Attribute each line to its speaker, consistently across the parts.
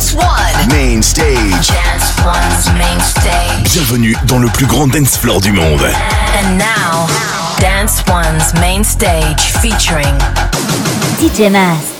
Speaker 1: Dance One.
Speaker 2: Main stage.
Speaker 1: Dance One's main stage.
Speaker 2: Bienvenue dans le plus grand dance floor du monde.
Speaker 1: And now, Dance One's main stage featuring
Speaker 3: DJ Mast.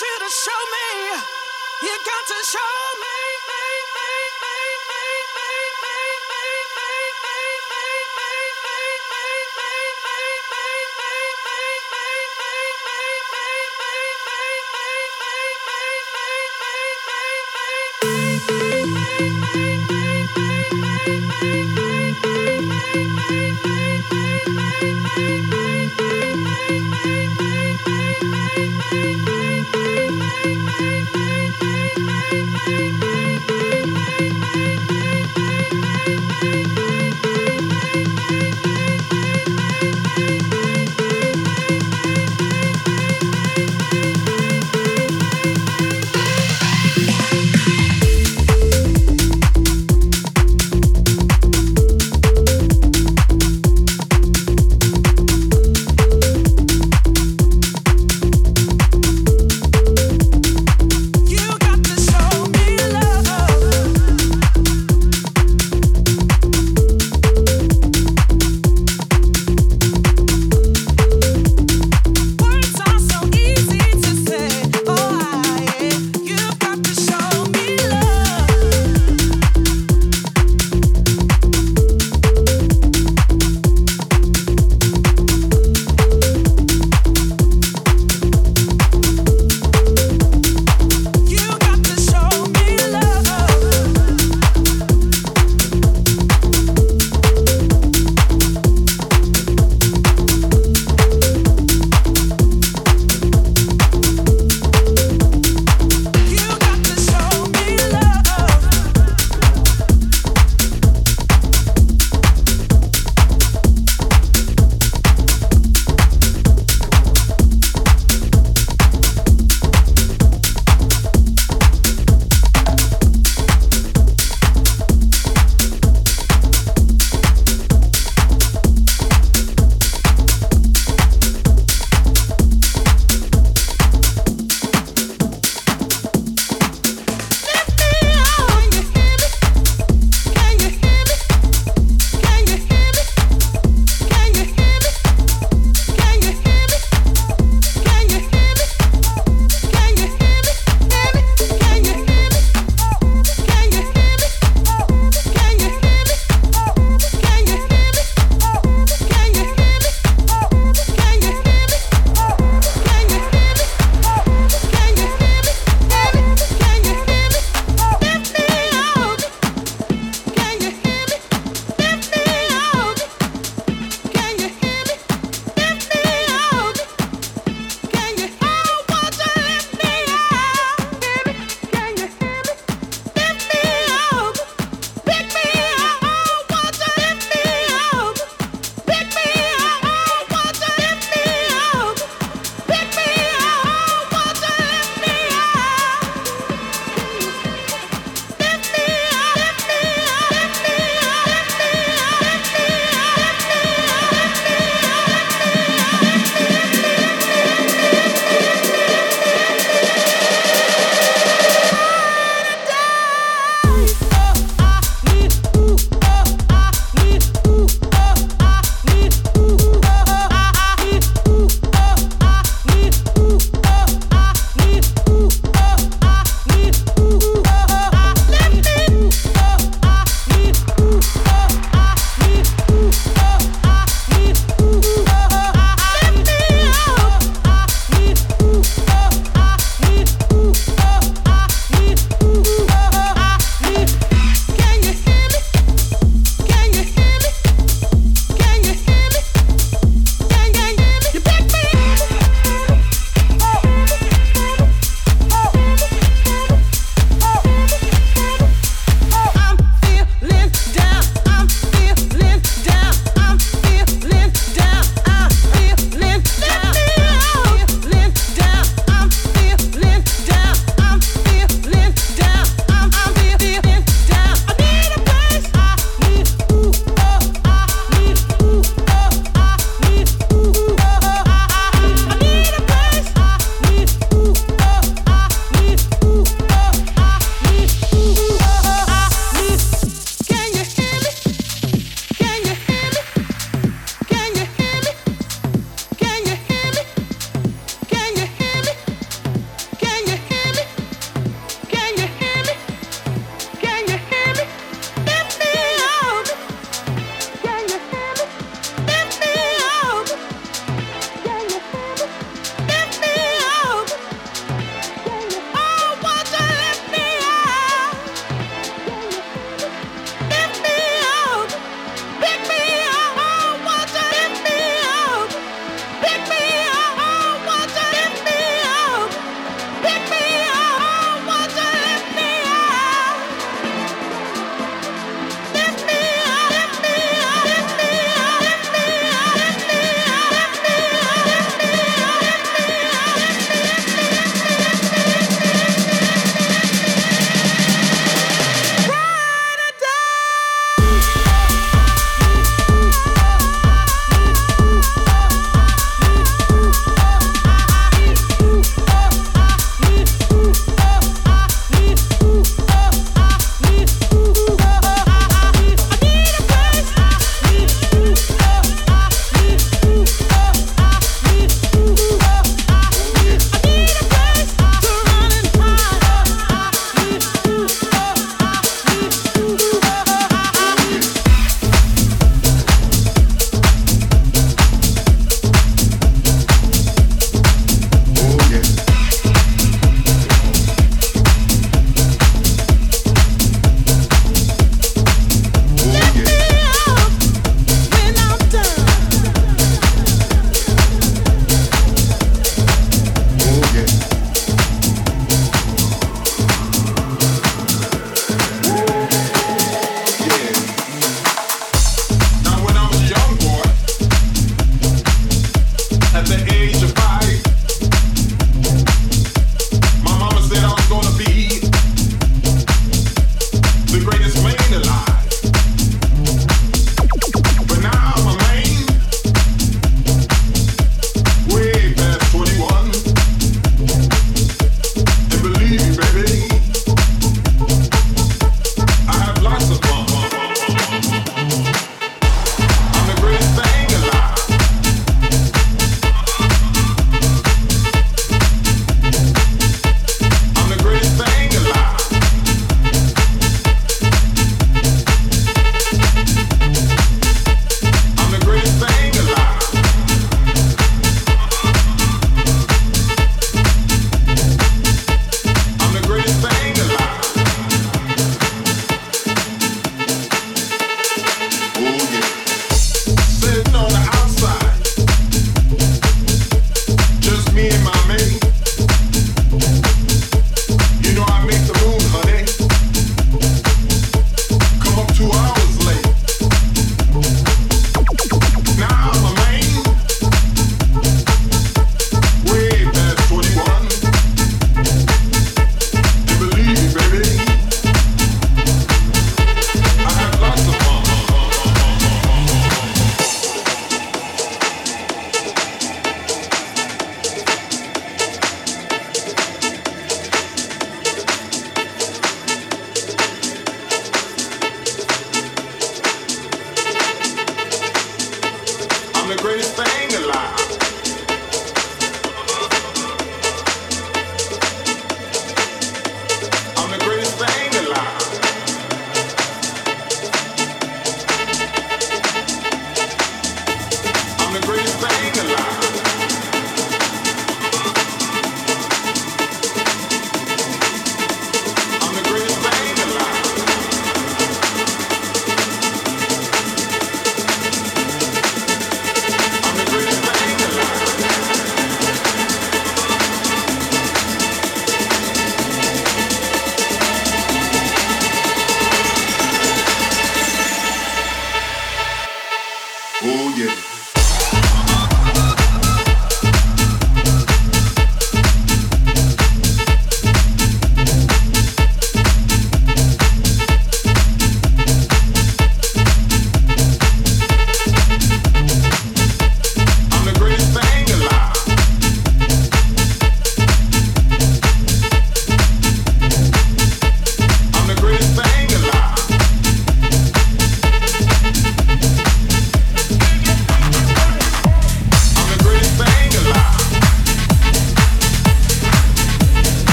Speaker 4: you to show me.
Speaker 5: You got to
Speaker 6: show me.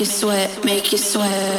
Speaker 5: Make you sweat, make you sweat.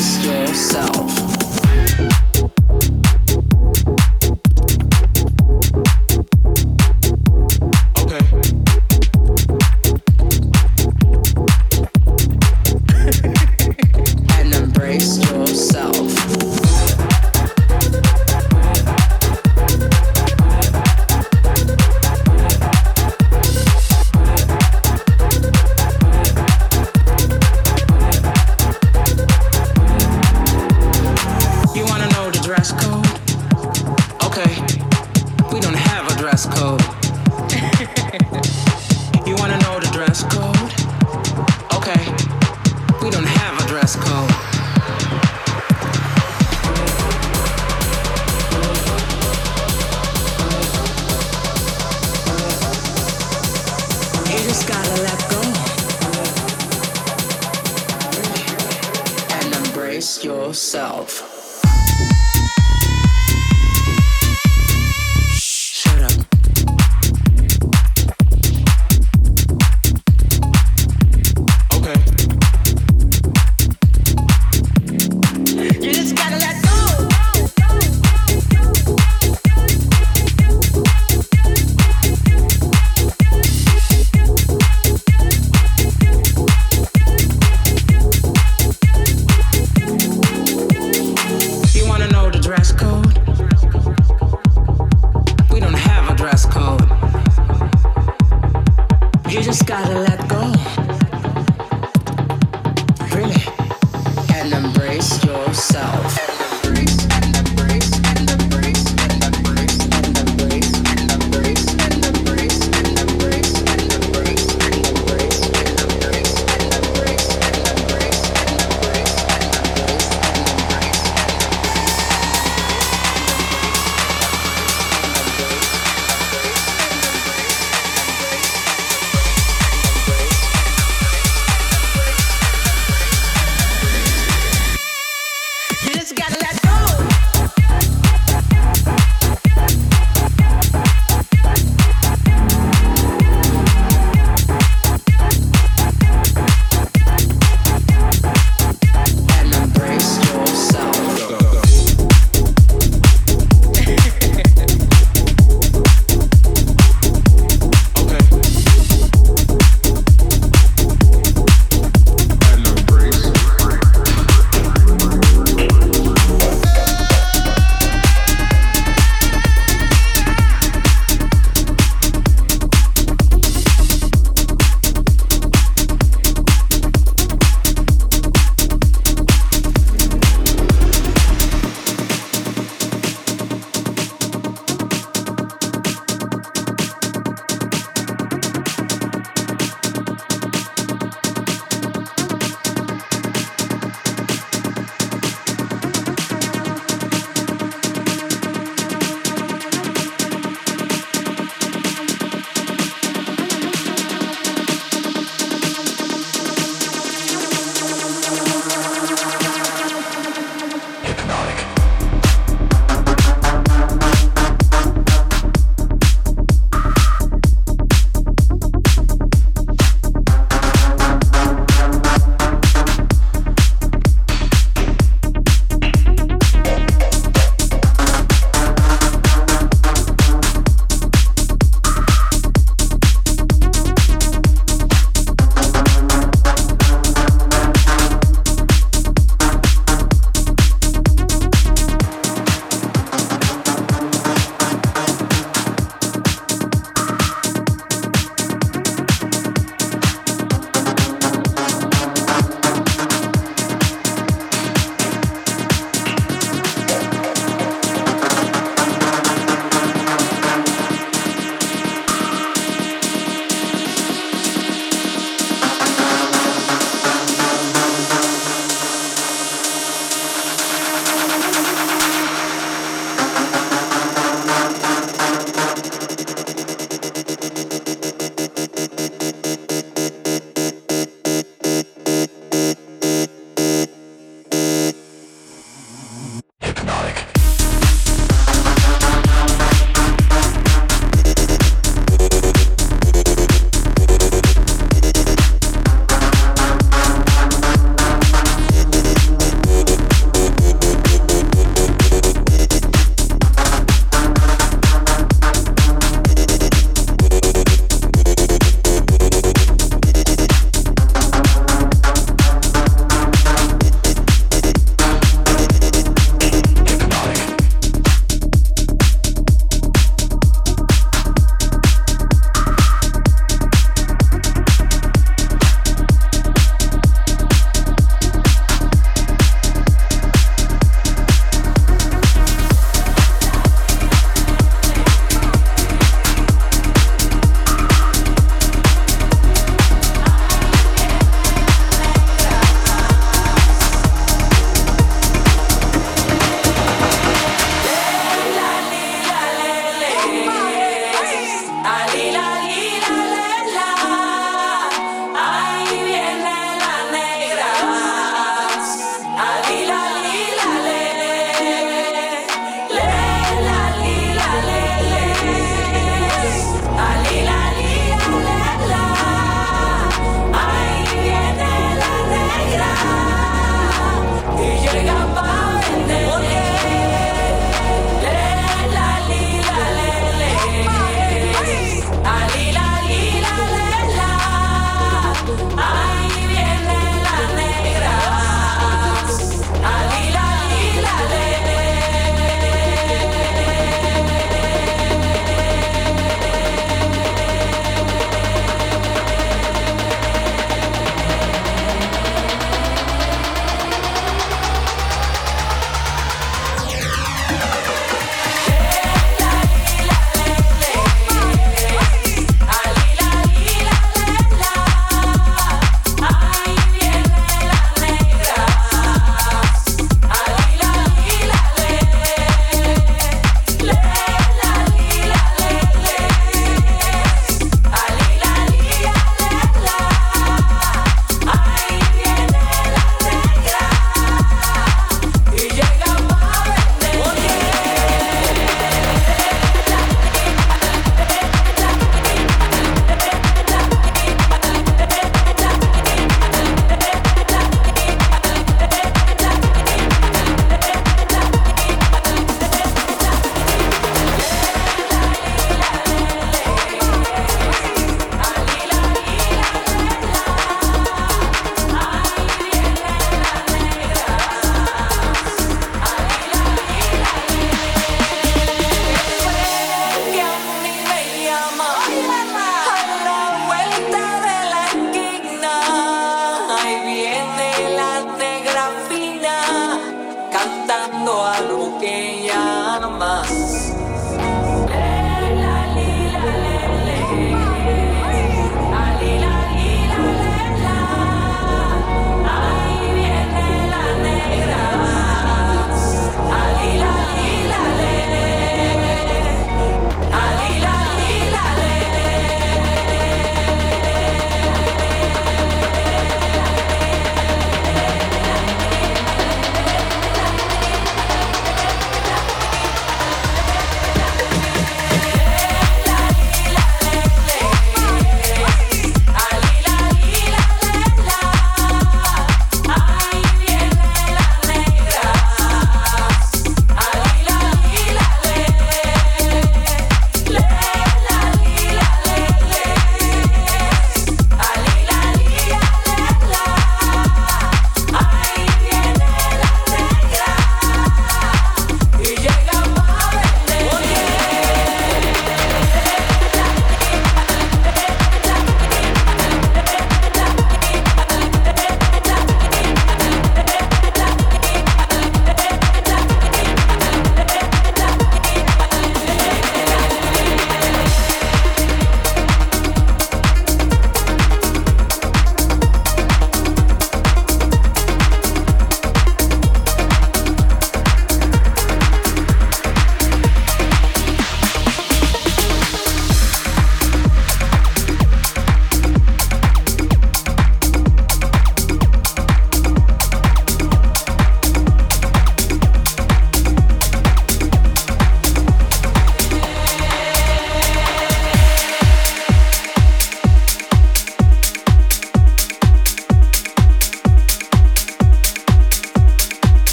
Speaker 7: Yourself.